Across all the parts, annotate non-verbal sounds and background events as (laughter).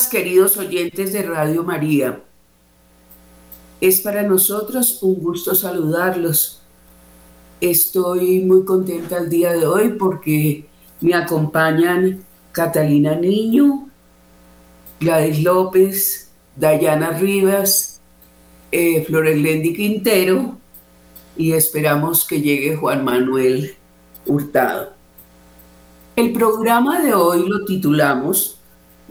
queridos oyentes de Radio María. Es para nosotros un gusto saludarlos. Estoy muy contenta el día de hoy porque me acompañan Catalina Niño, Gladys López, Dayana Rivas, eh, Florelendi Quintero y esperamos que llegue Juan Manuel Hurtado. El programa de hoy lo titulamos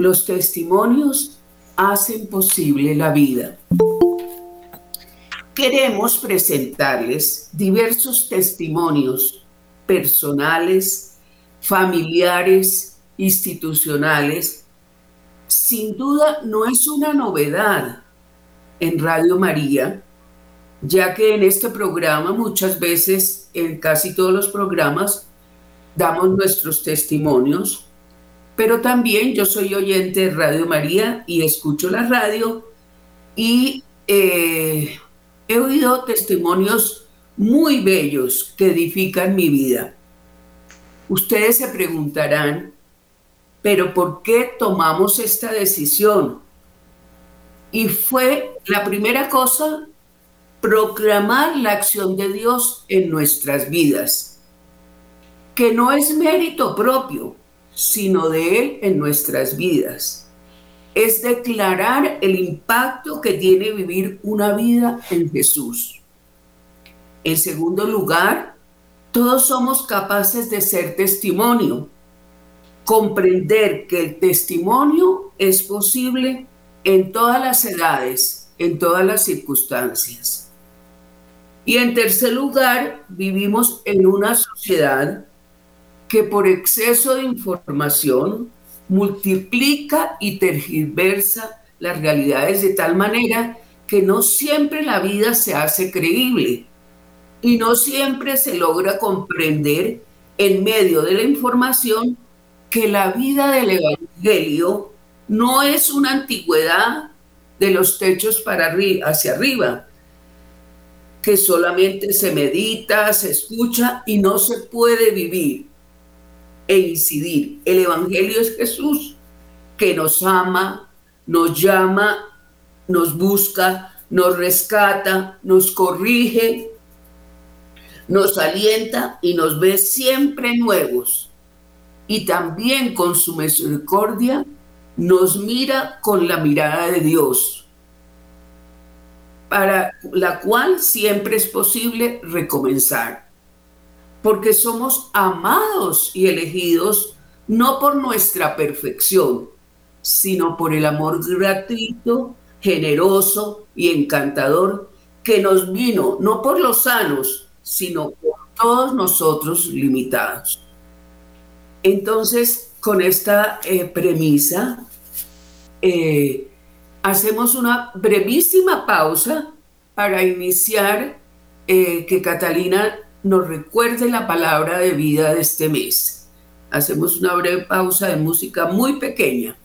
los testimonios hacen posible la vida. Queremos presentarles diversos testimonios personales, familiares, institucionales. Sin duda no es una novedad en Radio María, ya que en este programa muchas veces, en casi todos los programas, damos nuestros testimonios pero también yo soy oyente de Radio María y escucho la radio y eh, he oído testimonios muy bellos que edifican mi vida. Ustedes se preguntarán, pero ¿por qué tomamos esta decisión? Y fue la primera cosa, proclamar la acción de Dios en nuestras vidas, que no es mérito propio, sino de Él en nuestras vidas. Es declarar el impacto que tiene vivir una vida en Jesús. En segundo lugar, todos somos capaces de ser testimonio. Comprender que el testimonio es posible en todas las edades, en todas las circunstancias. Y en tercer lugar, vivimos en una sociedad que por exceso de información multiplica y tergiversa las realidades de tal manera que no siempre la vida se hace creíble y no siempre se logra comprender en medio de la información que la vida del Evangelio no es una antigüedad de los techos para hacia arriba, que solamente se medita, se escucha y no se puede vivir e incidir. El Evangelio es Jesús que nos ama, nos llama, nos busca, nos rescata, nos corrige, nos alienta y nos ve siempre nuevos. Y también con su misericordia nos mira con la mirada de Dios, para la cual siempre es posible recomenzar porque somos amados y elegidos no por nuestra perfección, sino por el amor gratuito, generoso y encantador que nos vino no por los sanos, sino por todos nosotros limitados. Entonces, con esta eh, premisa, eh, hacemos una brevísima pausa para iniciar eh, que Catalina nos recuerde la palabra de vida de este mes. Hacemos una breve pausa de música muy pequeña.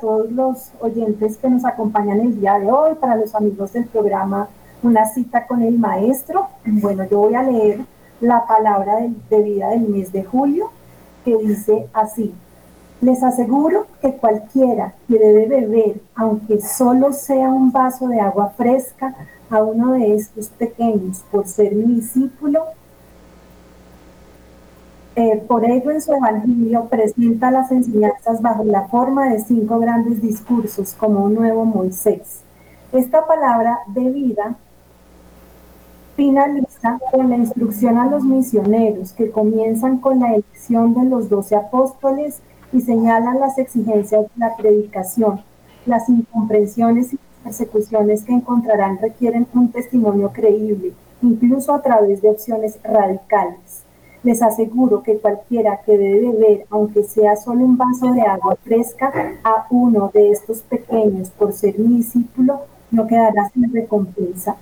Todos los oyentes que nos acompañan el día de hoy, para los amigos del programa Una cita con el maestro. Bueno, yo voy a leer la palabra de, vida del mes de julio, que dice así. Les aseguro que cualquiera que debe beber, aunque solo sea un vaso de agua fresca, a uno de estos pequeños, por ser mi discípulo, eh, por ello, en su Evangelio presenta las enseñanzas bajo la forma de cinco grandes discursos, como un nuevo Moisés. Esta palabra de vida finaliza con la instrucción a los misioneros, que comienzan con la elección de los doce apóstoles y señalan las exigencias de la predicación. Las incomprensiones y persecuciones que encontrarán requieren un testimonio creíble, incluso a través de opciones radicales. Les aseguro que cualquiera que debe beber, aunque sea solo un vaso de agua fresca, a uno de estos pequeños por ser mi discípulo, no quedará sin recompensa.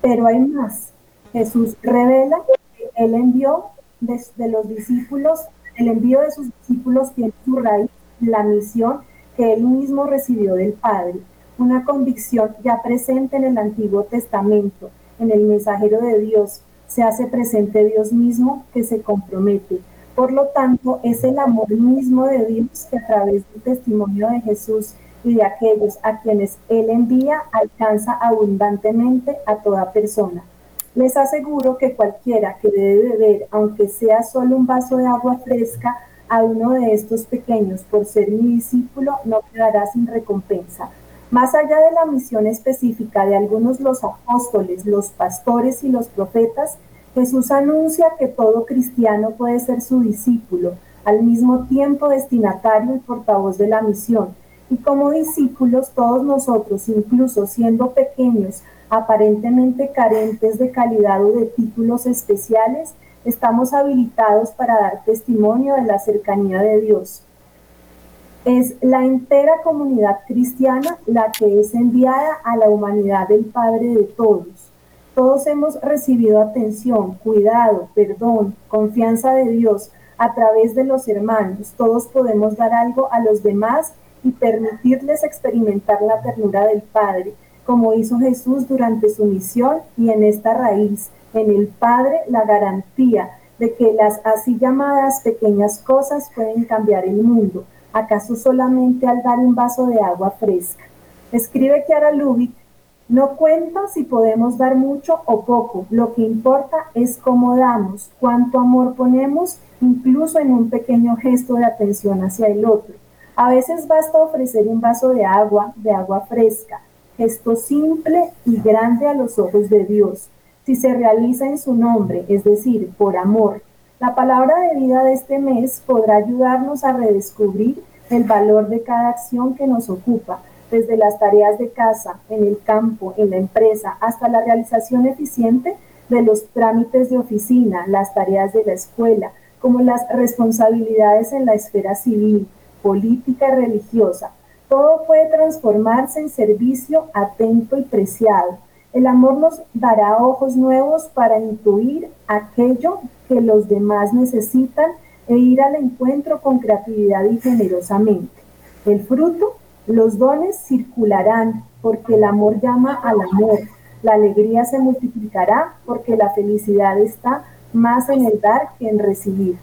Pero hay más. Jesús revela que Él envió de, los discípulos, el envío de sus discípulos tiene su raíz la misión que Él mismo recibió del Padre, una convicción ya presente en el Antiguo Testamento, en el mensajero de Dios, se hace presente Dios mismo que se compromete. Por lo tanto, es el amor mismo de Dios que a través del testimonio de Jesús y de aquellos a quienes Él envía alcanza abundantemente a toda persona. Les aseguro que cualquiera que debe beber, aunque sea solo un vaso de agua fresca, a uno de estos pequeños por ser mi discípulo, no quedará sin recompensa. Más allá de la misión específica de algunos los apóstoles, los pastores y los profetas, Jesús anuncia que todo cristiano puede ser su discípulo, al mismo tiempo destinatario y portavoz de la misión. Y como discípulos, todos nosotros, incluso siendo pequeños, aparentemente carentes de calidad o de títulos especiales, estamos habilitados para dar testimonio de la cercanía de Dios. Es la entera comunidad cristiana la que es enviada a la humanidad del Padre de todos. Todos hemos recibido atención, cuidado, perdón, confianza de Dios a través de los hermanos. Todos podemos dar algo a los demás y permitirles experimentar la ternura del Padre, como hizo Jesús durante su misión y en esta raíz, en el Padre, la garantía de que las así llamadas pequeñas cosas pueden cambiar el mundo ¿Acaso solamente al dar un vaso de agua fresca? Escribe Kiara Lubick, no cuenta si podemos dar mucho o poco, lo que importa es cómo damos, cuánto amor ponemos, incluso en un pequeño gesto de atención hacia el otro. A veces basta ofrecer un vaso de agua, de agua fresca, gesto simple y grande a los ojos de Dios, si se realiza en su nombre, es decir, por amor, la palabra de vida de este mes podrá ayudarnos a redescubrir el valor de cada acción que nos ocupa, desde las tareas de casa, en el campo, en la empresa, hasta la realización eficiente de los trámites de oficina, las tareas de la escuela, como las responsabilidades en la esfera civil, política religiosa. Todo puede transformarse en servicio atento y preciado. El amor nos dará ojos nuevos para intuir aquello que los demás necesitan e ir al encuentro con creatividad y generosamente. El fruto, los dones circularán porque el amor llama al amor. La alegría se multiplicará porque la felicidad está más en el dar que en recibir.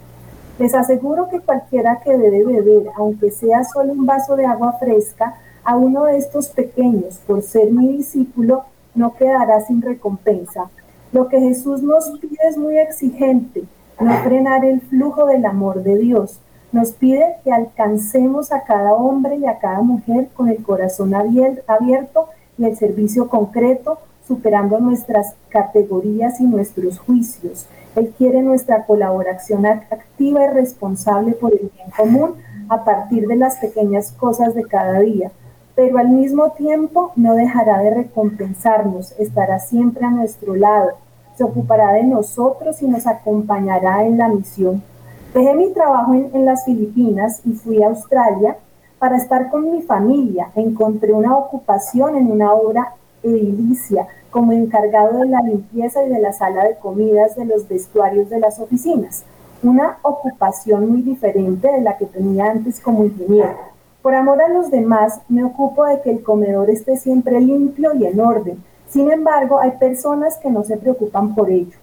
Les aseguro que cualquiera que debe beber, aunque sea solo un vaso de agua fresca, a uno de estos pequeños, por ser mi discípulo, no quedará sin recompensa. Lo que Jesús nos pide es muy exigente, no frenar el flujo del amor de Dios. Nos pide que alcancemos a cada hombre y a cada mujer con el corazón abierto y el servicio concreto, superando nuestras categorías y nuestros juicios. Él quiere nuestra colaboración activa y responsable por el bien común a partir de las pequeñas cosas de cada día, pero al mismo tiempo no dejará de recompensarnos, estará siempre a nuestro lado, se ocupará de nosotros y nos acompañará en la misión. Dejé mi trabajo en, las Filipinas y fui a Australia para estar con mi familia. Encontré una ocupación en una obra edilicia como encargado de la limpieza y de la sala de comidas de los vestuarios de las oficinas una ocupación muy diferente de la que tenía antes como ingeniero. Por amor a los demás, me ocupo de que el comedor esté siempre limpio y en orden. Sin embargo, hay personas que no se preocupan por ello.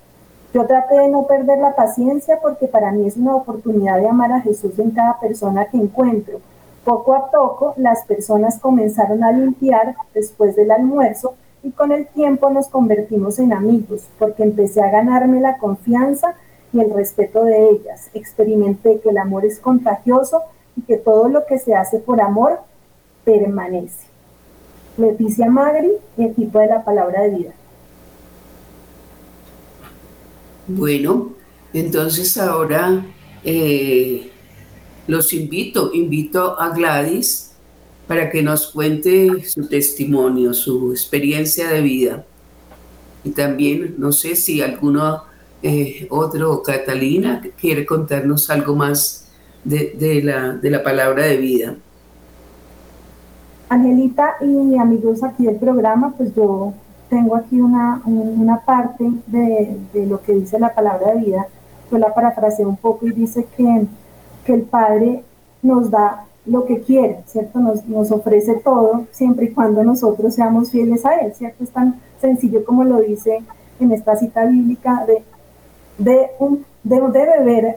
Yo traté de no perder la paciencia porque para mí es una oportunidad de amar a Jesús en cada persona que encuentro. Poco a poco, las personas comenzaron a limpiar después del almuerzo y con el tiempo nos convertimos en amigos porque empecé a ganarme la confianza y el respeto de ellas. Experimenté que el amor es contagioso y que todo lo que se hace por amor permanece. Leticia Magri, equipo de la palabra de vida. Bueno, entonces ahora eh, los invito, invito a Gladys para que nos cuente su testimonio, su experiencia de vida. Y también, no sé si alguno eh, otro, Catalina, quiere contarnos algo más de, la, de la palabra de vida. Angelita y amigos aquí del programa, pues yo tengo aquí una, una parte de, lo que dice la palabra de vida. Yo la parafraseo un poco y dice que, que el Padre nos da lo que quiere, ¿cierto? Nos, nos ofrece todo siempre y cuando nosotros seamos fieles a Él, ¿cierto? Es tan sencillo como lo dice en esta cita bíblica de de un, debe, ver,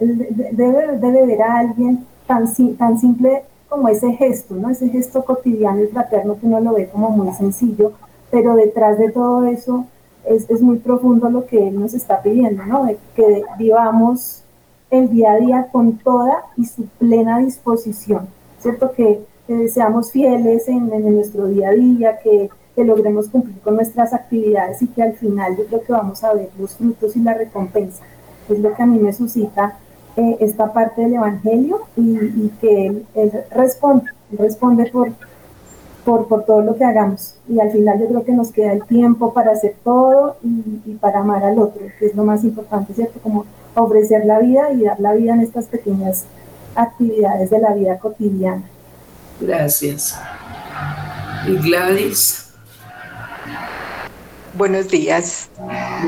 debe, ver a alguien tan, tan simple como ese gesto, ¿no? Ese gesto cotidiano y fraterno que uno lo ve como muy sencillo, pero detrás de todo eso es, es muy profundo lo que Él nos está pidiendo, ¿no? De que vivamos el día a día con toda y su plena disposición, ¿cierto? Que, seamos fieles en, en, nuestro día a día, que, que, logremos cumplir con nuestras actividades y que al final yo creo que vamos a ver los frutos y la recompensa es lo que a mí me suscita eh, esta parte del Evangelio y, que él, responde, responde por, por, por, todo lo que hagamos. Y al final yo creo que nos queda el tiempo para hacer todo y, para amar al otro, que es lo más importante, ¿cierto? Como ofrecer la vida y dar la vida en estas pequeñas actividades de la vida cotidiana. Gracias. Y Gladys. Buenos días.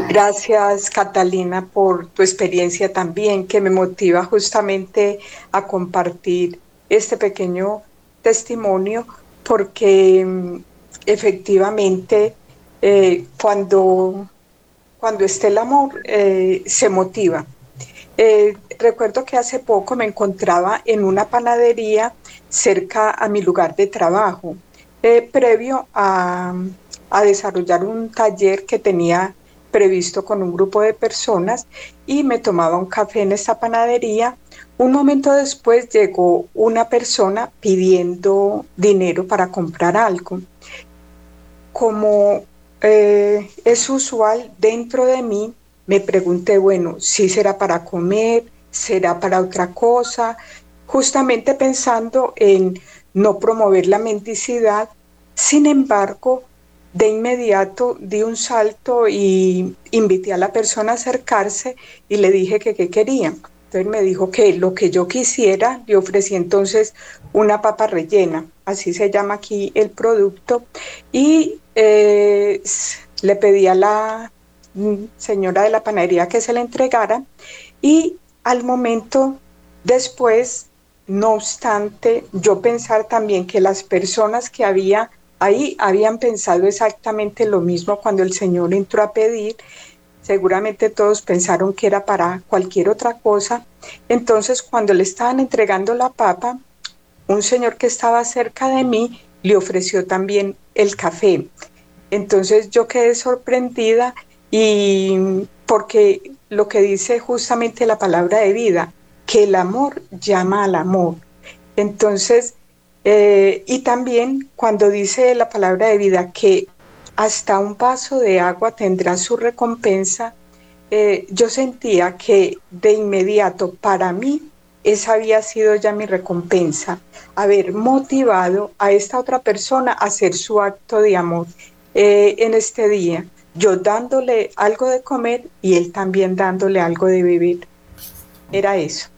Gracias, Catalina, por tu experiencia también, que me motiva justamente a compartir este pequeño testimonio, porque mm, efectivamente eh, cuando, cuando esté el amor eh, se motiva. Eh, recuerdo que hace poco me encontraba en una panadería cerca a mi lugar de trabajo, previo a a desarrollar un taller que tenía previsto con un grupo de personas y me tomaba un café en esta panadería. Un momento después llegó una persona pidiendo dinero para comprar algo. Como eh, es usual dentro de mí, me pregunté, bueno, si será para comer, será para otra cosa, justamente pensando en no promover la mendicidad. Sin embargo, de inmediato di un salto y invité a la persona a acercarse y le dije que qué quería. Entonces me dijo que lo que yo quisiera, le ofrecí entonces una papa rellena, así se llama aquí el producto, y eh, le pedí a la señora de la panadería que se la entregara y al momento después, no obstante, yo pensar también que las personas que había Ahí habían pensado exactamente lo mismo cuando el Señor entró a pedir. Seguramente todos pensaron que era para cualquier otra cosa. Entonces, cuando le estaban entregando la papa, un señor que estaba cerca de mí le ofreció también el café. Entonces yo quedé sorprendida y porque lo que dice justamente la palabra de vida, que el amor llama al amor. Entonces, eh, y también cuando dice la palabra de vida que hasta un vaso de agua tendrá su recompensa, eh, yo sentía que de inmediato para mí esa había sido ya mi recompensa, haber motivado a esta otra persona a hacer su acto de amor eh, en este día, yo dándole algo de comer y él también dándole algo de beber. Era eso.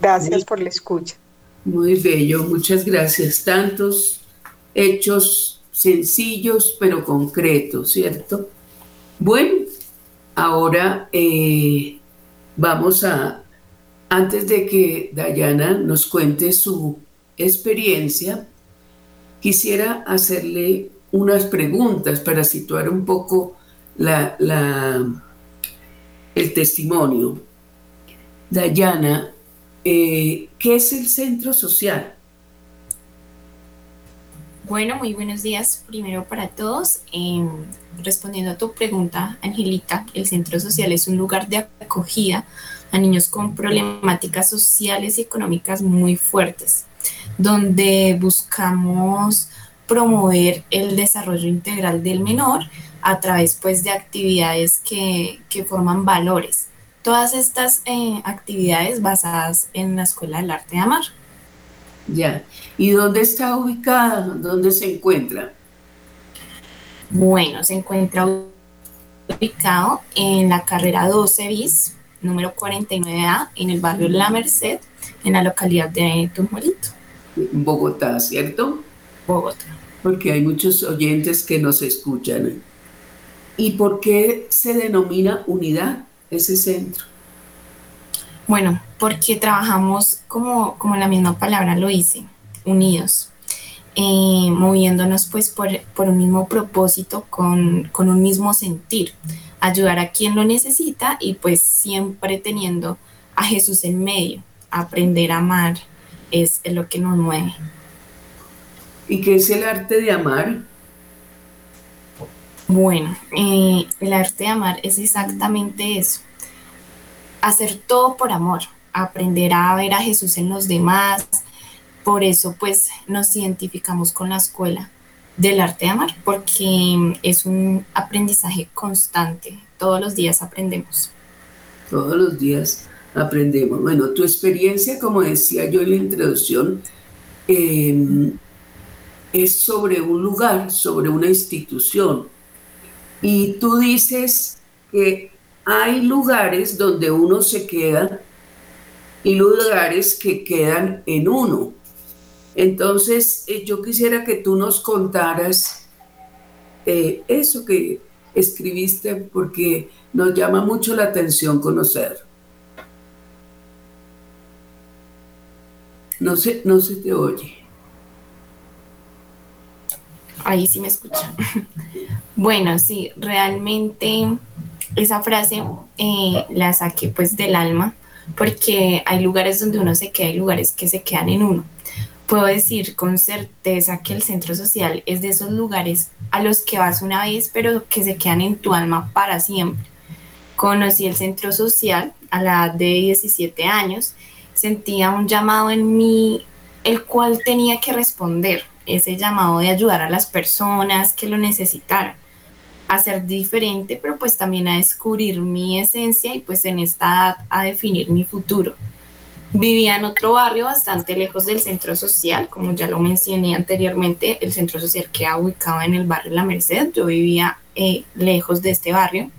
Gracias por la escucha. Muy bello, muchas gracias. Tantos hechos sencillos pero concretos, ¿cierto? Bueno, ahora eh, vamos a, antes de que Dayana nos cuente su experiencia, quisiera hacerle unas preguntas para situar un poco el testimonio. Dayana, eh, ¿qué es el centro social? Bueno, muy buenos días primero para todos. Em, respondiendo a tu pregunta, Angelita, el centro social es un lugar de acogida a niños con problemáticas sociales y económicas muy fuertes, donde buscamos promover el desarrollo integral del menor a través pues de actividades que, forman valores. Todas estas eh, actividades basadas en la Escuela del Arte de Amar. Ya. ¿Y dónde está ubicada? ¿Dónde se encuentra? Bueno, se encuentra ubicado en la carrera 12 bis, número 49A, en el barrio La Merced, en la localidad de Tumolito. Bogotá, ¿cierto? Bogotá porque hay muchos oyentes que nos escuchan. ¿Y por qué se denomina unidad ese centro? Bueno, porque trabajamos como, como la misma palabra lo dice, unidos, eh, moviéndonos pues por, por, un mismo propósito, con, con un mismo sentir, ayudar a quien lo necesita y pues siempre teniendo a Jesús en medio, aprender a amar es lo que nos mueve. ¿Y qué es el arte de amar? Bueno, eh, el arte de amar es exactamente eso. Hacer todo por amor, aprender a ver a Jesús en los demás. Por eso pues nos identificamos con la escuela del arte de amar, porque es un aprendizaje constante. Todos los días aprendemos. Todos los días aprendemos. Bueno, tu experiencia, como decía yo en la introducción, eh, es sobre un lugar, sobre una institución. Y tú dices que hay lugares donde uno se queda y lugares que quedan en uno. Entonces, eh, yo quisiera que tú nos contaras eh, eso que escribiste porque nos llama mucho la atención conocer. No se, no se te oye. Ahí sí me escuchan. (laughs) bueno, sí, realmente esa frase eh, la saqué pues del alma, porque hay lugares donde uno se queda, hay lugares que se quedan en uno. Puedo decir con certeza que el centro social es de esos lugares a los que vas una vez, pero que se quedan en tu alma para siempre. Conocí el centro social a la edad de 17 años, sentía un llamado en mí, el cual tenía que responder ese llamado de ayudar a las personas que lo necesitaran, a ser diferente, pero pues también a descubrir mi esencia y pues en esta edad a definir mi futuro. Vivía en otro barrio bastante lejos del centro social, como ya lo mencioné anteriormente, el centro social queda ubicado en el barrio La Merced, yo vivía eh, lejos de este barrio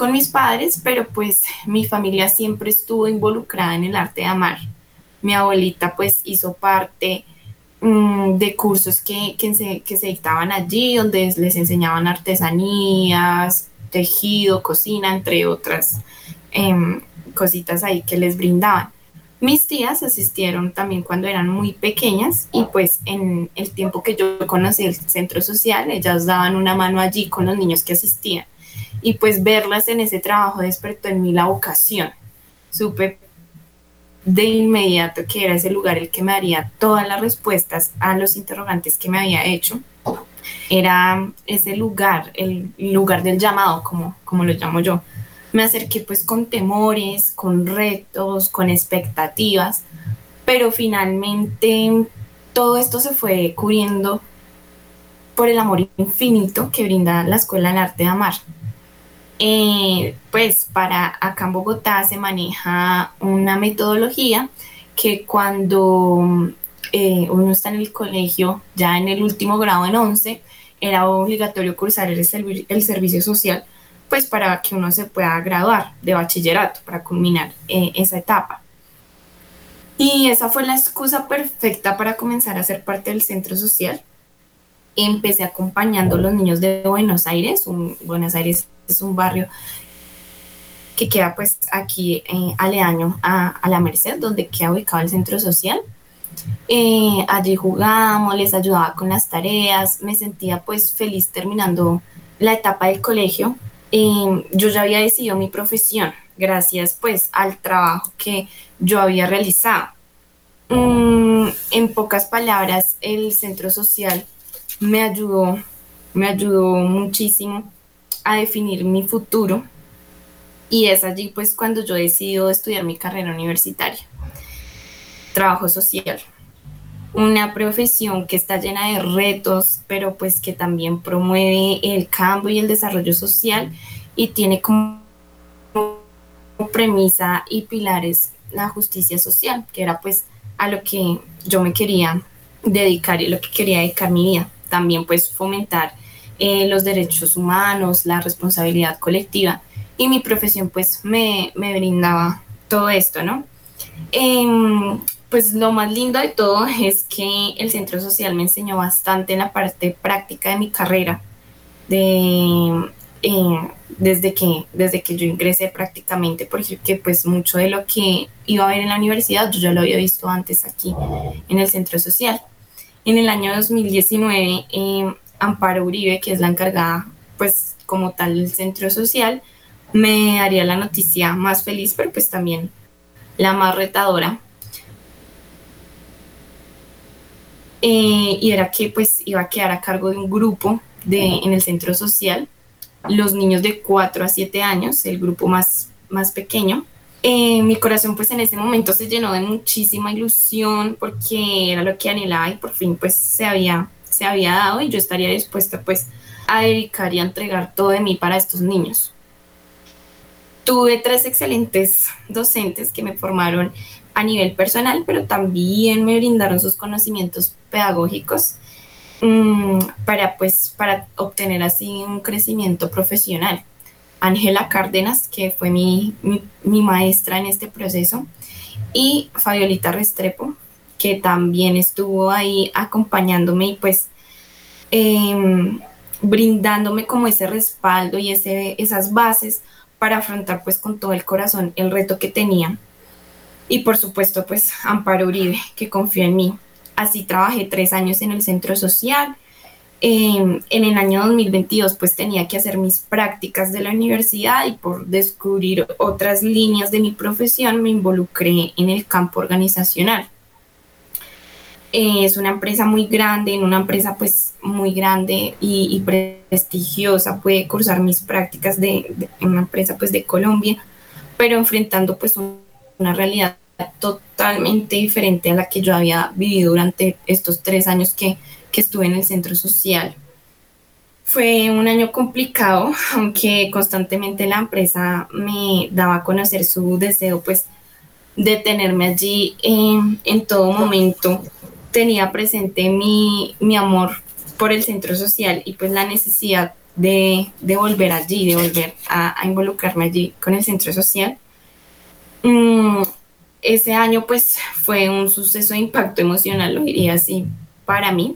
con mis padres, pero pues mi familia siempre estuvo involucrada en el arte de amar. Mi abuelita pues hizo parte Mm, de cursos que, que, se, que se dictaban allí, donde les enseñaban artesanías, tejido, cocina, entre otras em, cositas ahí que les brindaban. Mis tías asistieron también cuando eran muy pequeñas y pues en el tiempo que yo conocí el centro social, ellas daban una mano allí con los niños que asistían y pues verlas en ese trabajo despertó en mí la vocación. Supe de inmediato que era ese lugar el que me daría todas las respuestas a los interrogantes que me había hecho. Era ese lugar, el lugar del llamado, como, como lo llamo yo. Me acerqué pues con temores, con retos, con expectativas, pero finalmente todo esto se fue cubriendo por el amor infinito que brinda la Escuela del Arte de Amar. Eh, pues para acá en Bogotá se maneja una metodología que cuando eh, uno está en el colegio, ya en el último grado, en 11, era obligatorio cursar el, servicio social, pues para que uno se pueda graduar de bachillerato, para culminar eh, esa etapa. Y esa fue la excusa perfecta para comenzar a ser parte del centro social. Empecé acompañando a los niños de Buenos Aires. Buenos Aires es un barrio que queda pues aquí eh, aledaño a, la Merced, donde queda ubicado el centro social. Eh, allí jugábamos, les ayudaba con las tareas, me sentía pues feliz terminando la etapa del colegio. Eh, yo ya había decidido mi profesión gracias pues al trabajo que yo había realizado. Mm, en pocas palabras, el centro social me ayudó, me ayudó muchísimo a definir mi futuro y es allí pues cuando yo decido estudiar mi carrera universitaria. Trabajo social. Una profesión que está llena de retos, pero pues que también promueve el cambio y el desarrollo social y tiene como premisa y pilares la justicia social, que era pues a lo que yo me quería dedicar y lo que quería dedicar mi vida. También pues fomentar eh, los derechos humanos, la responsabilidad colectiva y mi profesión pues me, me brindaba todo esto, ¿no? Em, pues lo más lindo de todo (laughs) es que el centro social me enseñó bastante en la parte práctica de mi carrera, de, eh, desde, que, desde que yo ingresé prácticamente, porque pues mucho de lo que iba a ver en la universidad yo ya lo había visto antes aquí en el centro social. En el año 2019, eh, Amparo Uribe, que es la encargada pues como tal del centro social, me haría la noticia más feliz, pero pues también la más retadora. Eh, y era que pues iba a quedar a cargo de un grupo de, en el centro social, los niños de 4 a 7 años, el grupo más, más pequeño. Eh, mi corazón pues en ese momento se llenó de muchísima ilusión porque era lo que anhelaba y por fin pues se había, se había dado y yo estaría dispuesta pues a dedicar y a entregar todo de mí para estos niños. Tuve tres excelentes docentes que me formaron a nivel personal, pero también me brindaron sus conocimientos pedagógicos mm, para, pues, para obtener así un crecimiento profesional. Ángela Cárdenas, que fue mi, maestra en este proceso, y Fabiolita Restrepo, que también estuvo ahí acompañándome y pues em, brindándome como ese respaldo y ese, esas bases para afrontar pues con todo el corazón el reto que tenía. Y por supuesto pues Amparo Uribe, que confió en mí. Así trabajé tres años en el centro social. Em, en el año 2022 pues tenía que hacer mis prácticas de la universidad y por descubrir otras líneas de mi profesión me involucré en el campo organizacional. Eh, es una empresa muy grande, en una empresa pues muy grande y, prestigiosa, puede cursar mis prácticas de, en una empresa pues de Colombia, pero enfrentando pues una realidad totalmente diferente a la que yo había vivido durante estos tres años que, que estuve en el centro social. Fue un año complicado, (laughs) aunque constantemente la empresa me daba a conocer su deseo pues de tenerme allí en, en todo momento tenía presente mi, amor por el centro social y pues la necesidad de, volver allí, de volver a, involucrarme allí con el centro social. Mm, ese año pues fue un suceso de impacto emocional, lo diría así, para mí.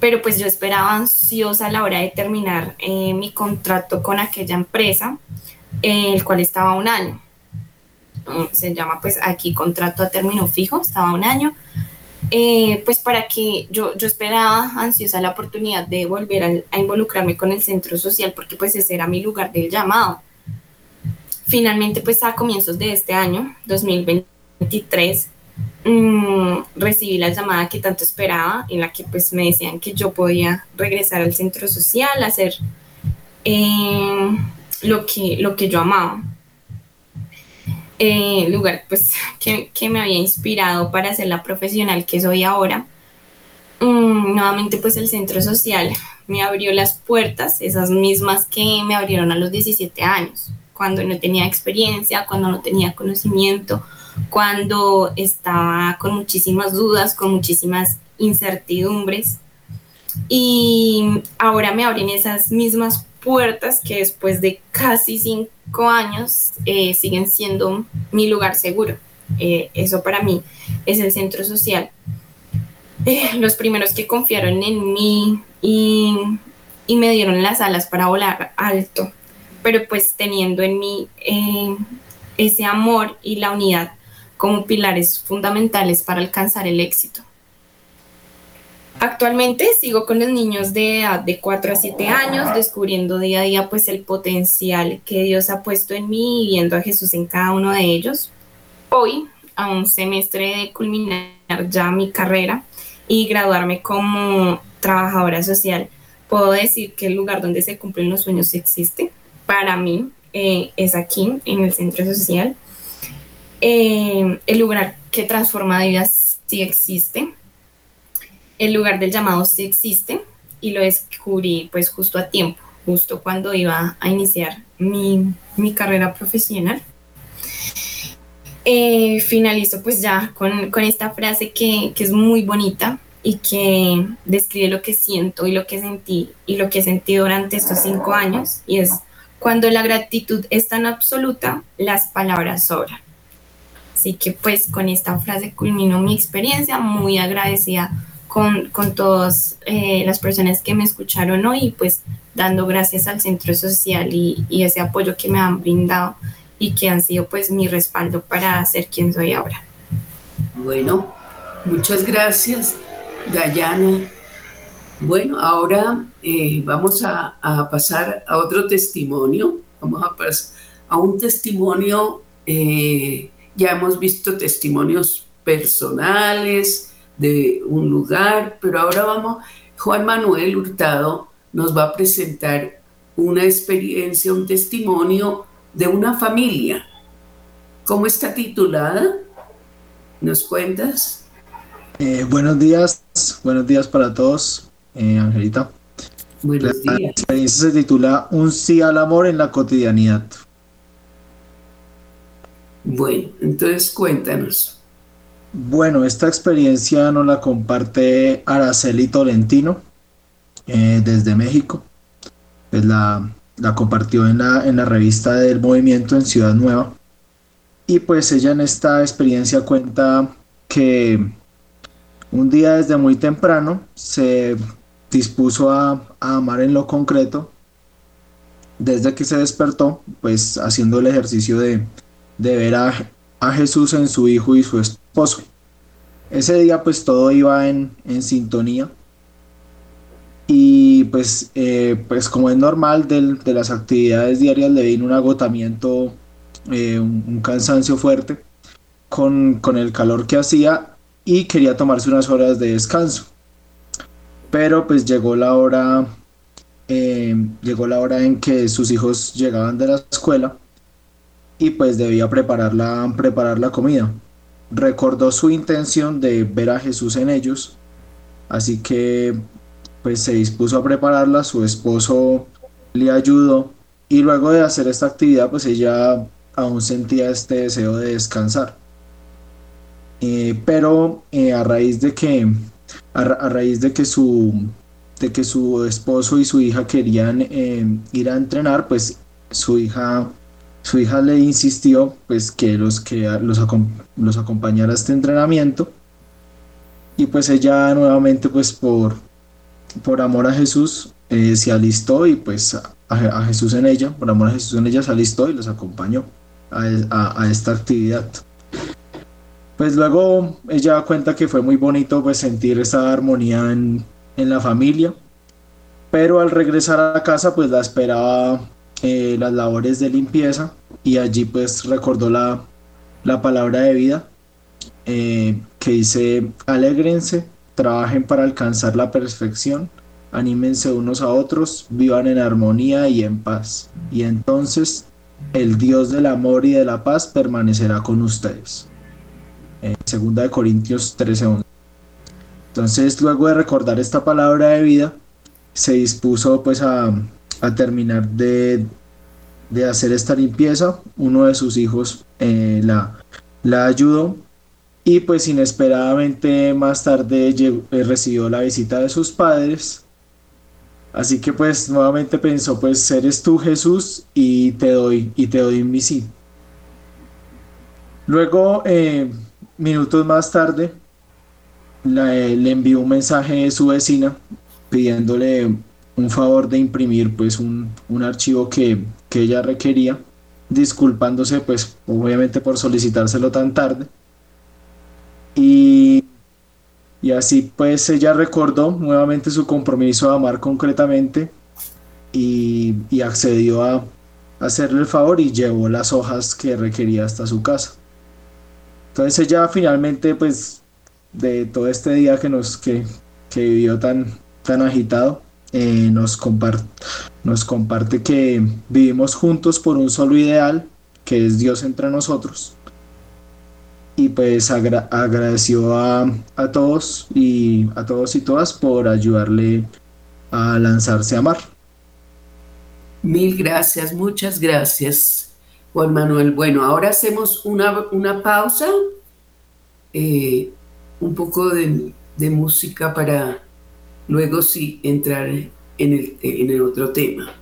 Pero pues yo esperaba ansiosa a la hora de terminar eh, mi contrato con aquella empresa, el cual estaba un año. Mm, se llama pues aquí contrato a término fijo, estaba un año. Eh, pues para que yo, yo esperaba ansiosa la oportunidad de volver a, involucrarme con el centro social porque pues ese era mi lugar del llamado. Finalmente pues a comienzos de este año, 2023, mm, recibí la llamada que tanto esperaba, en la que pues me decían que yo podía regresar al centro social, hacer eh, lo, que, lo que yo amaba. Eh, lugar pues (laughs) que, que, me había inspirado para ser la profesional que soy ahora. Mm, nuevamente pues el centro social me abrió las puertas, esas mismas que me abrieron a los 17 años, cuando no tenía experiencia, cuando no tenía conocimiento, cuando estaba con muchísimas dudas, con muchísimas incertidumbres. Y ahora me abren esas mismas puertas que después de casi cinco años eh, siguen siendo mi lugar seguro. Eh, eso para mí es el centro social. Eh, los primeros que confiaron en mí y, y, me dieron las alas para volar alto, pero pues teniendo en mí ese amor y la unidad como pilares fundamentales para alcanzar el éxito. Actualmente sigo con los niños de edad de 4 a 7 años, descubriendo día a día pues el potencial que Dios ha puesto en mí y viendo a Jesús en cada uno de ellos. Hoy, a un semestre de culminar ya mi carrera y graduarme como trabajadora social, puedo decir que el lugar donde se cumplen los sueños existe. Para mí eh, es aquí, en el centro social. Eh, el lugar que transforma vidas sí existe el lugar del llamado sí existe y lo descubrí pues justo a tiempo, justo cuando iba a iniciar mi, carrera profesional. Eh, finalizo pues ya con, esta frase que, que, es muy bonita y que describe lo que siento y lo que sentí y lo que sentido durante estos cinco años y es cuando la gratitud es tan absoluta, las palabras sobran. Así que pues con esta frase culmino mi experiencia, muy agradecida con, con todas eh, las personas que me escucharon hoy, pues dando gracias al centro social y, y, ese apoyo que me han brindado y que han sido pues mi respaldo para ser quien soy ahora. Bueno, muchas gracias, Dayana. Bueno, ahora eh, vamos a, a, pasar a otro testimonio. Vamos a pasar a un testimonio, eh, ya hemos visto testimonios personales, de un lugar, pero ahora vamos, Juan Manuel Hurtado nos va a presentar una experiencia, un testimonio de una familia. ¿Cómo está titulada? ¿Nos cuentas? Eh, buenos días, buenos días para todos, eh, Angelita. Buenos días. La experiencia se titula Un sí al amor en la cotidianidad. Bueno, entonces cuéntanos. Bueno, esta experiencia nos la comparte Araceli Tolentino eh, desde México. Pues la, la compartió en la, en la revista del movimiento en Ciudad Nueva. Y pues ella en esta experiencia cuenta que un día desde muy temprano se dispuso a, amar en lo concreto. Desde que se despertó, pues haciendo el ejercicio de, de ver a, a Jesús en su hijo y su esposo. Ese día pues todo iba en, sintonía y pues, eh, pues como es normal de las actividades diarias le vino un agotamiento, eh, un, cansancio fuerte con, con el calor que hacía y quería tomarse unas horas de descanso. Pero pues llegó la hora, eh, llegó la hora en que sus hijos llegaban de la escuela y pues debía preparar la, preparar la comida. Recordó su intención de ver a Jesús en ellos, así que pues se dispuso a prepararla, su esposo le ayudó y luego de hacer esta actividad pues ella aún sentía este deseo de descansar. Eh, pero eh, a raíz de que a, raíz de que su de que su esposo y su hija querían eh, ir a entrenar pues su hija su hija le insistió pues que los que los, los acompañara a este entrenamiento y pues ella nuevamente pues por, por amor a Jesús eh, se alistó y pues a, Jesús en ella, por amor a Jesús en ella se alistó y los acompañó a, esta actividad. Pues luego ella cuenta que fue muy bonito pues sentir esa armonía en, en la familia, pero al regresar a casa pues la esperaba eh, las labores de limpieza y allí pues recordó la, la palabra de vida. Eh, que dice, alégrense, trabajen para alcanzar la perfección, anímense unos a otros, vivan en armonía y en paz. Y entonces el Dios del amor y de la paz permanecerá con ustedes. En 2 Corintios 13:11. Entonces, luego de recordar esta palabra de vida, se dispuso pues a, terminar de, hacer esta limpieza. Uno de sus hijos eh, la, la ayudó y pues inesperadamente más tarde eh, recibió la visita de sus padres. Así que pues nuevamente pensó pues eres tú Jesús y te doy y te doy mi sí. Luego eh, minutos más tarde le envió un mensaje de su vecina pidiéndole un favor de imprimir pues un, un archivo que, que ella requería disculpándose pues obviamente por solicitárselo tan tarde y, y así pues ella recordó nuevamente su compromiso de amar concretamente y, y accedió a hacerle el favor y llevó las hojas que requería hasta su casa. Entonces ella finalmente pues de todo este día que nos que, que vivió tan, tan agitado, eh, nos, comparte, nos comparte que vivimos juntos por un solo ideal, que es Dios entre nosotros y pues agradeció a, todos y a todos y todas por ayudarle a lanzarse a amar. Mil gracias, muchas gracias, Juan Manuel. Bueno, ahora hacemos una, una pausa, eh, un poco de, de, música para luego sí entrar en el, en el otro tema.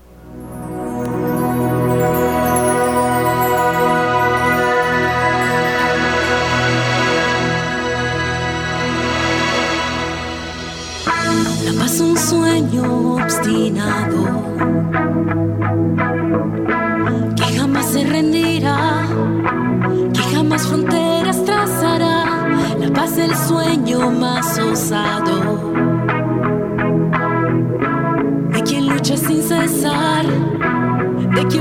obstinado que jamás se rendirá, que jamás fronteras trazará. La paz el sueño más osado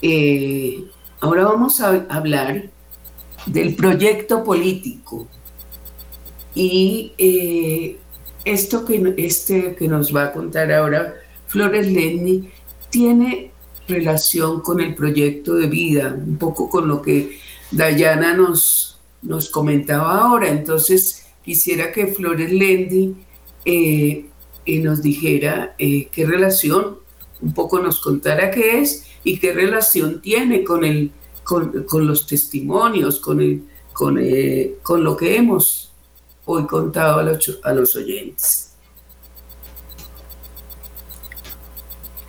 Eh, ahora vamos a hablar del proyecto político. Y eh, esto que, este que nos va a contar ahora Flores Lenny tiene relación con el proyecto de vida, un poco con lo que Dayana nos, nos comentaba ahora. Entonces, quisiera que Flores Lenny eh, nos dijera qué relación, un poco nos contara qué es y qué relación tiene con, el, con, los testimonios, con, el, eh, con lo que hemos hoy contado a los, a los oyentes.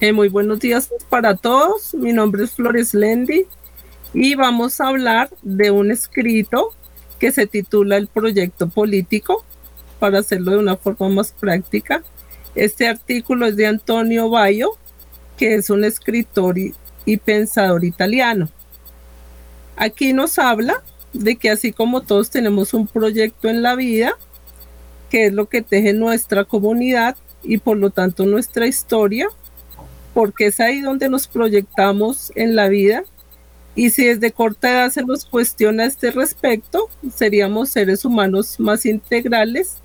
Eh, muy buenos días para todos. Mi nombre es Flores Lendi y vamos a hablar de un escrito que se titula El proyecto político para hacerlo de una forma más práctica. Este artículo es de Antonio Bayo, que es un escritor y, pensador italiano. Aquí nos habla de que así como todos tenemos un proyecto en la vida, que es lo que teje nuestra comunidad y por lo tanto nuestra historia, porque es ahí donde nos proyectamos en la vida. Y si desde corta edad se nos cuestiona este respecto, seríamos seres humanos más integrales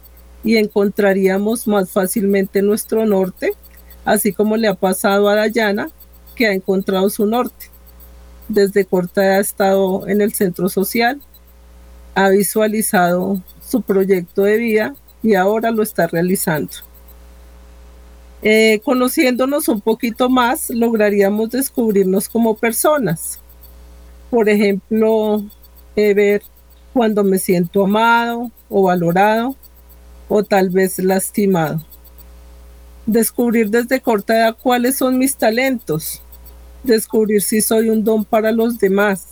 y encontraríamos más fácilmente nuestro norte, así como le ha pasado a Dayana, que ha encontrado su norte. Desde corta ha estado en el centro social, ha visualizado su proyecto de vida y ahora lo está realizando. Eh, conociéndonos un poquito más, lograríamos descubrirnos como personas. Por ejemplo, eh, ver cuando me siento amado o valorado, o tal vez lastimado. Descubrir desde corta edad cuáles son mis talentos. Descubrir si soy un don para los demás.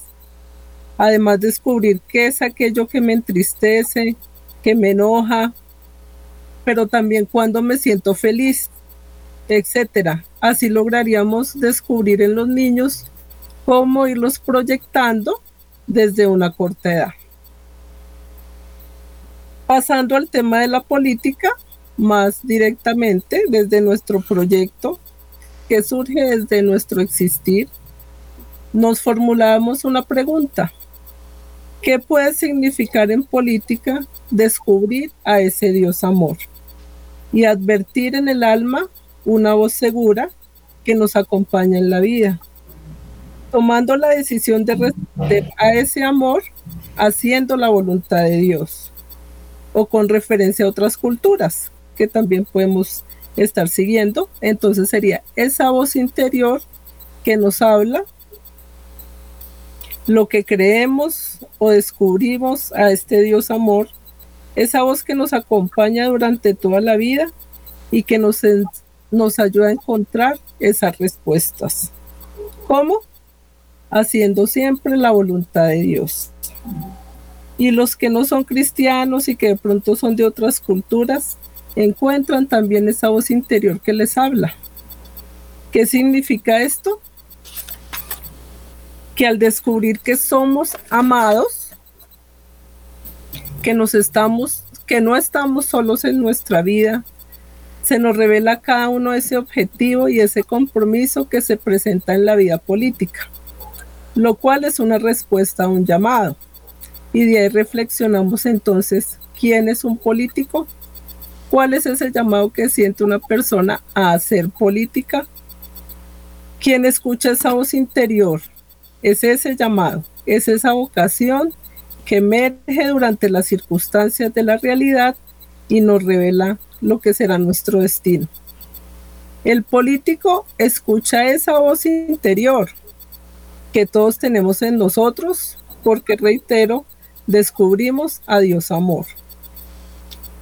Además descubrir qué es aquello que me entristece que me enoja, pero también cuando me siento feliz, etcétera. Así lograríamos descubrir en los niños cómo irlos proyectando desde una corta edad. Pasando al tema de la política, más directamente desde nuestro proyecto, que surge desde nuestro existir, nos formulamos una pregunta. ¿Qué puede significar en política descubrir a ese Dios amor y advertir en el alma una voz segura que nos acompaña en la vida? Tomando la decisión de responder a ese amor haciendo la voluntad de Dios o con referencia a otras culturas que también podemos estar siguiendo. Entonces sería esa voz interior que nos habla lo que creemos o descubrimos a este Dios amor, esa voz que nos acompaña durante toda la vida y que nos, nos ayuda a encontrar esas respuestas. ¿Cómo? Haciendo siempre la voluntad de Dios. Y los que no son cristianos y que de pronto son de otras culturas, encuentran también esa voz interior que les habla. ¿Qué significa esto? que al descubrir que somos amados, que nos estamos, que no estamos solos en nuestra vida, se nos revela cada uno ese objetivo y ese compromiso que se presenta en la vida política, lo cual es una respuesta a un llamado. Y de ahí reflexionamos entonces, ¿quién es un político? ¿Cuál es ese llamado que siente una persona a hacer política? ¿Quién escucha esa voz interior es ese llamado, es esa vocación que emerge durante las circunstancias de la realidad y nos revela lo que será nuestro destino. El político escucha esa voz interior que todos tenemos en nosotros porque, reitero, descubrimos a Dios amor.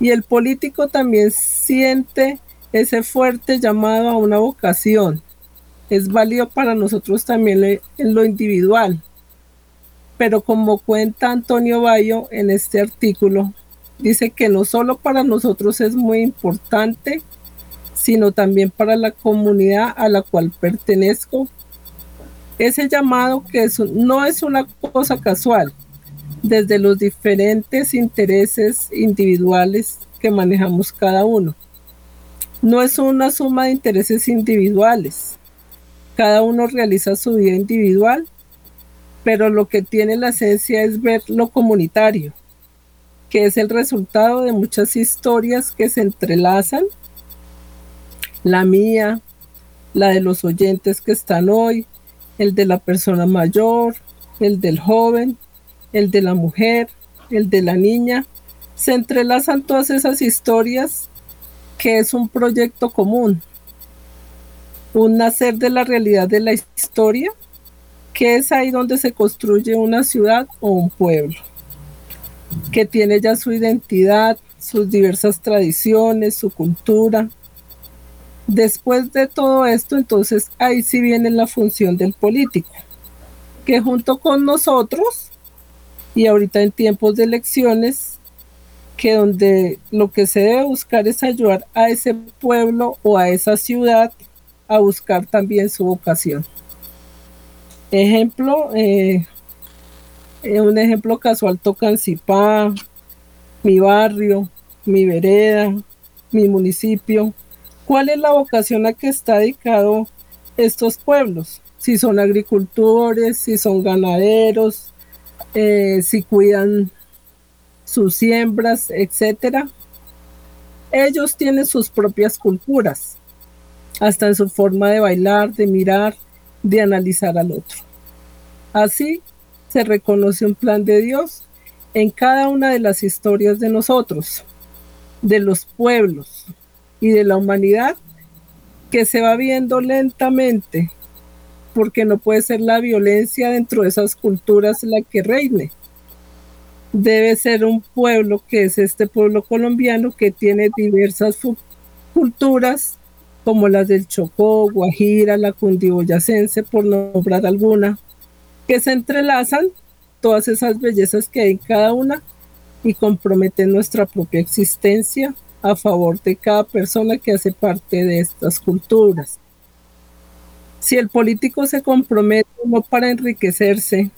Y el político también siente ese fuerte llamado a una vocación, es válido para nosotros también en lo individual. Pero como cuenta Antonio Bayo en este artículo, dice que no solo para nosotros es muy importante, sino también para la comunidad a la cual pertenezco. Ese llamado que no es una cosa casual, desde los diferentes intereses individuales que manejamos cada uno. No es una suma de intereses individuales, cada uno realiza su vida individual, pero lo que tiene la esencia es ver lo comunitario, que es el resultado de muchas historias que se entrelazan, la mía, la de los oyentes que están hoy, el de la persona mayor, el del joven, el de la mujer, el de la niña. Se entrelazan todas esas historias que es un proyecto común, un nacer de la realidad de la historia, que es ahí donde se construye una ciudad o un pueblo, que tiene ya su identidad, sus diversas tradiciones, su cultura. Después de todo esto, entonces ahí sí viene la función del político, que junto con nosotros, y ahorita en tiempos de elecciones, que donde lo que se debe buscar es ayudar a ese pueblo o a esa ciudad a buscar también su vocación. Ejemplo, eh, eh, un ejemplo casual Tocancipá, mi barrio, mi vereda, mi municipio. ¿Cuál es la vocación a que está dedicado estos pueblos? Si son agricultores, si son ganaderos, eh, si cuidan sus siembras, etcétera. Ellos tienen sus propias culturas hasta en su forma de bailar, de mirar, de analizar al otro. Así se reconoce un plan de Dios en cada una de las historias de nosotros, de los pueblos y de la humanidad que se va viendo lentamente, porque no puede ser la violencia dentro de esas culturas la que reine. Debe ser un pueblo que es este pueblo colombiano que tiene diversas culturas como las del Chocó, Guajira, la cundiboyacense, por nombrar alguna, que se entrelazan todas esas bellezas que hay en cada una y compromete nuestra propia existencia a favor de cada persona que hace parte de estas culturas. Si el político se compromete no para enriquecerse,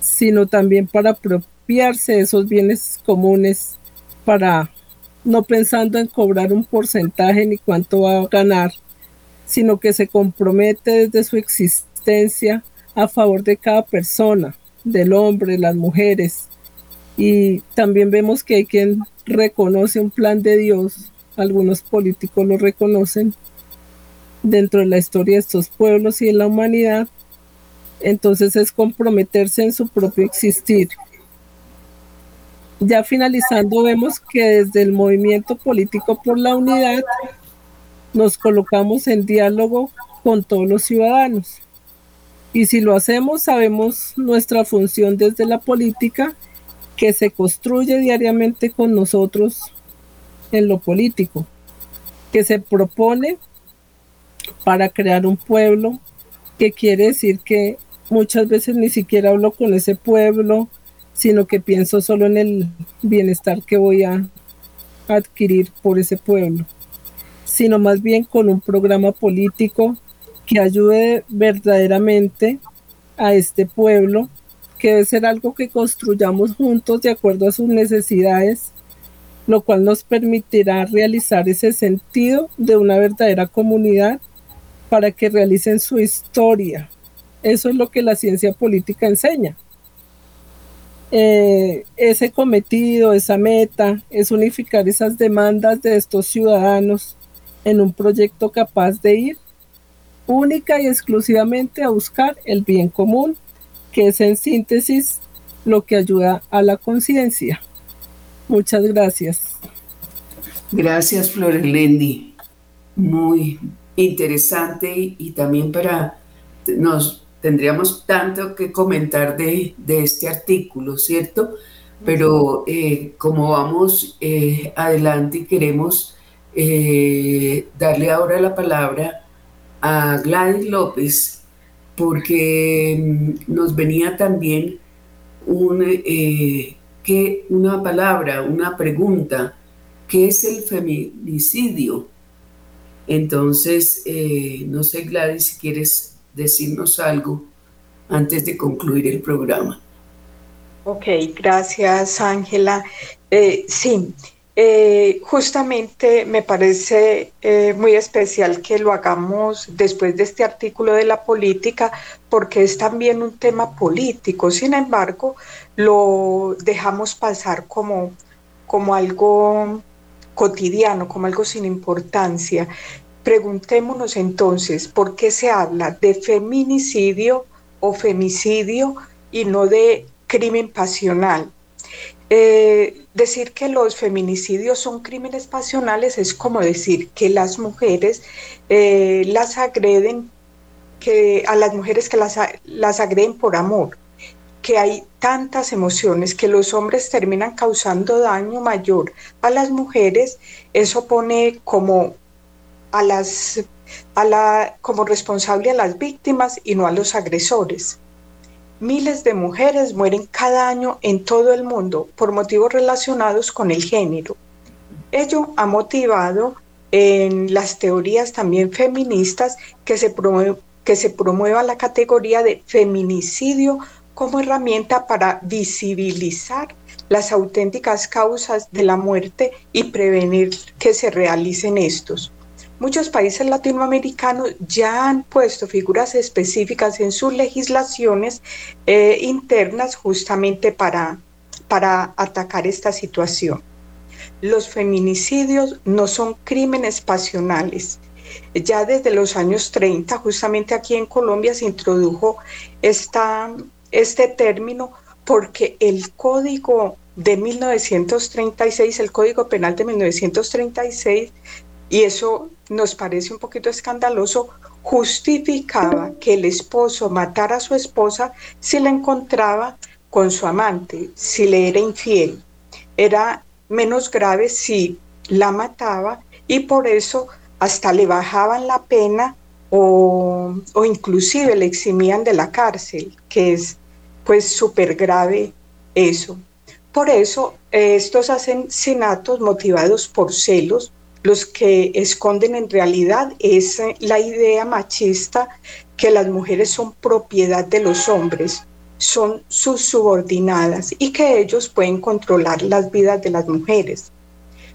sino también para apropiarse de esos bienes comunes, para no pensando en cobrar un porcentaje ni cuánto va a ganar, sino que se compromete desde su existencia a favor de cada persona, del hombre, las mujeres. Y también vemos que hay quien reconoce un plan de Dios, algunos políticos lo reconocen dentro de la historia de estos pueblos y de la humanidad, entonces es comprometerse en su propio existir. Ya finalizando, vemos que desde el movimiento político por la unidad nos colocamos en diálogo con todos los ciudadanos. Y si lo hacemos, sabemos nuestra función desde la política que se construye diariamente con nosotros en lo político, que se propone para crear un pueblo, que quiere decir que muchas veces ni siquiera hablo con ese pueblo, sino que pienso solo en el bienestar que voy a adquirir por ese pueblo, sino más bien con un programa político que ayude verdaderamente a este pueblo, que debe ser algo que construyamos juntos de acuerdo a sus necesidades, lo cual nos permitirá realizar ese sentido de una verdadera comunidad para que realicen su historia. Eso es lo que la ciencia política enseña. Eh, ese cometido, esa meta, es unificar esas demandas de estos ciudadanos en un proyecto capaz de ir única y exclusivamente a buscar el bien común, que es en síntesis lo que ayuda a la conciencia. Muchas gracias. Gracias, Flores Lendi. Muy interesante y, también para nos tendríamos tanto que comentar de, este artículo, ¿cierto? Pero eh, como vamos eh, adelante y queremos eh, darle ahora la palabra a Gladys López, porque mm, nos venía también un, que una palabra, una pregunta, ¿qué es el feminicidio? Entonces, eh, no sé, Gladys, si quieres decirnos algo antes de concluir el programa. Ok, gracias, Ángela. Eh, sí, eh, justamente me parece muy especial que lo hagamos después de este artículo de la política, porque es también un tema político. Sin embargo, lo dejamos pasar como, como algo cotidiano, como algo sin importancia. Preguntémonos entonces, ¿por qué se habla de feminicidio o femicidio y no de crimen pasional? Eh, decir que los feminicidios son crímenes pasionales es como decir que las mujeres eh, las agreden, que a las mujeres que las, las agreden por amor que hay tantas emociones que los hombres terminan causando daño mayor a las mujeres, eso pone como a las a la como responsable a las víctimas y no a los agresores. Miles de mujeres mueren cada año en todo el mundo por motivos relacionados con el género. Ello ha motivado en las teorías también feministas que se, que se promueva la categoría de feminicidio como herramienta para visibilizar las auténticas causas de la muerte y prevenir que se realicen estos. Muchos países latinoamericanos ya han puesto figuras específicas en sus legislaciones eh, internas justamente para, para atacar esta situación. Los feminicidios no son crímenes pasionales. Ya desde los años 30, justamente aquí en Colombia, se introdujo esta, este término porque el código de 1936, el código penal de 1936, y eso nos parece un poquito escandaloso, justificaba que el esposo matara a su esposa si la encontraba con su amante, si le era infiel. Era menos grave si la mataba y por eso hasta le bajaban la pena o, o inclusive le eximían de la cárcel, que es pues súper grave eso. Por eso, eh, estos asesinatos motivados por celos, los que esconden en realidad es eh, la idea machista que las mujeres son propiedad de los hombres, son sus subordinadas y que ellos pueden controlar las vidas de las mujeres.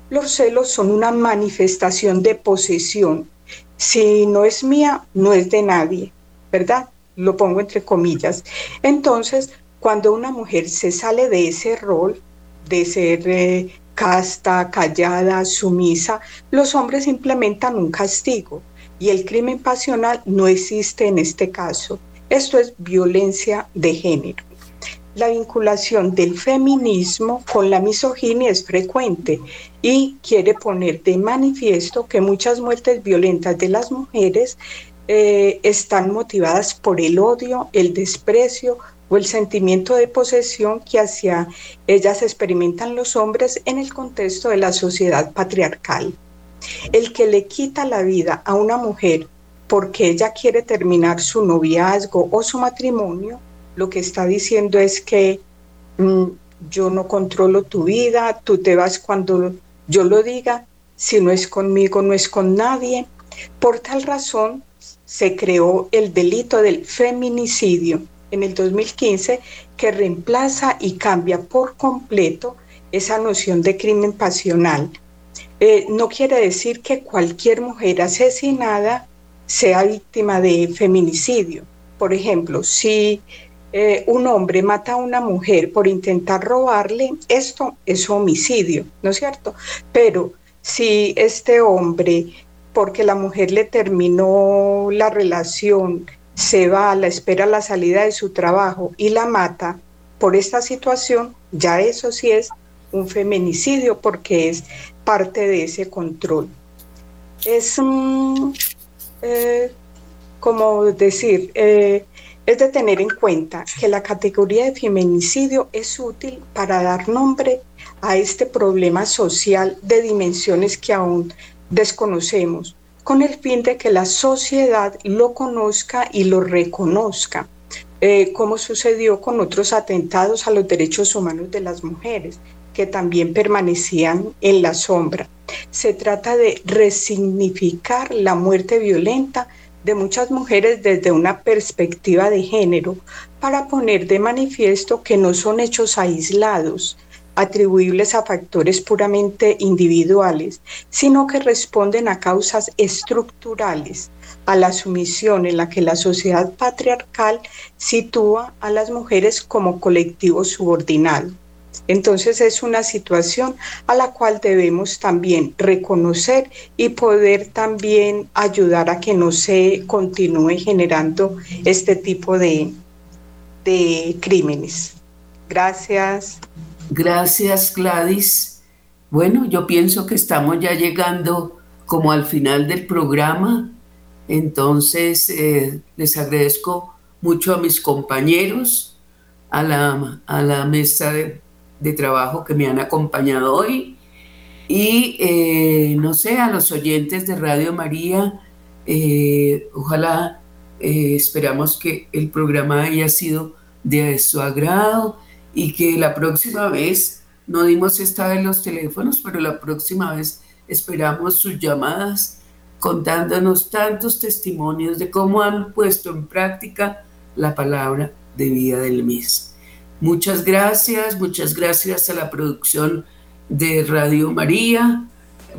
Los celos son una manifestación de posesión. Si no es mía, no es de nadie, ¿verdad? Lo pongo entre comillas. Entonces, cuando una mujer se sale de ese rol de ser eh, casta, callada, sumisa, los hombres implementan un castigo y el crimen pasional no existe en este caso. Esto es violencia de género. La vinculación del feminismo con la misoginia es frecuente y quiere poner de manifiesto que muchas muertes violentas de las mujeres eh, están motivadas por el odio, el desprecio o el sentimiento de posesión que hacia ellas experimentan los hombres en el contexto de la sociedad patriarcal. El que le quita la vida a una mujer porque ella quiere terminar su noviazgo o su matrimonio, lo que está diciendo es que mm, yo no controlo tu vida, tú te vas cuando yo lo diga, si no es conmigo, no es con nadie. Por tal razón se creó el delito del feminicidio en el 2015 que reemplaza y cambia por completo esa noción de crimen pasional. Eh, no quiere decir que cualquier mujer asesinada sea víctima de feminicidio. Por ejemplo, si eh, un hombre mata a una mujer por intentar robarle, esto es homicidio, ¿no es cierto? Pero si este hombre, porque la mujer le terminó la relación, se va, a la espera la salida de su trabajo y la mata por esta situación, ya eso sí es un feminicidio porque es parte de ese control. Es eh, como decir, eh, es de tener en cuenta que la categoría de feminicidio es útil para dar nombre a este problema social de dimensiones que aún desconocemos con el fin de que la sociedad lo conozca y lo reconozca, eh, como sucedió con otros atentados a los derechos humanos de las mujeres, que también permanecían en la sombra. Se trata de resignificar la muerte violenta de muchas mujeres desde una perspectiva de género para poner de manifiesto que no son hechos aislados, atribuibles a factores puramente individuales, sino que responden a causas estructurales, a la sumisión en la que la sociedad patriarcal sitúa a las mujeres como colectivo subordinado. Entonces es una situación a la cual debemos también reconocer y poder también ayudar a que no se continúe generando este tipo de, de crímenes. Gracias. Gracias, Gladys. Bueno, yo pienso que estamos ya llegando como al final del programa. Entonces, eh, les agradezco mucho a mis compañeros, a la, a la mesa de, trabajo que me han acompañado hoy y, eh, no sé, a los oyentes de Radio María. Eh, ojalá, esperamos que el programa haya sido de su agrado y que la próxima vez, no dimos esta vez los teléfonos, pero la próxima vez esperamos sus llamadas contándonos tantos testimonios de cómo han puesto en práctica la palabra de vida del mes. Muchas gracias, muchas gracias a la producción de Radio María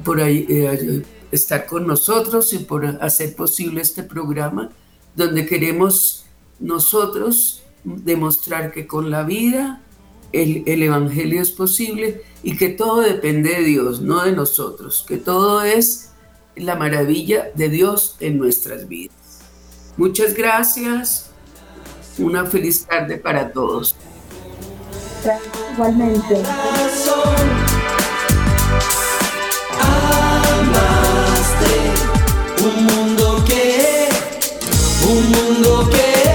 por eh, estar con nosotros y por hacer posible este programa donde queremos nosotros demostrar que con la vida el, Evangelio es posible y que todo depende de Dios, no de nosotros, que todo es la maravilla de Dios en nuestras vidas. Muchas gracias, una feliz tarde para todos. Igualmente. un mundo que, un mundo que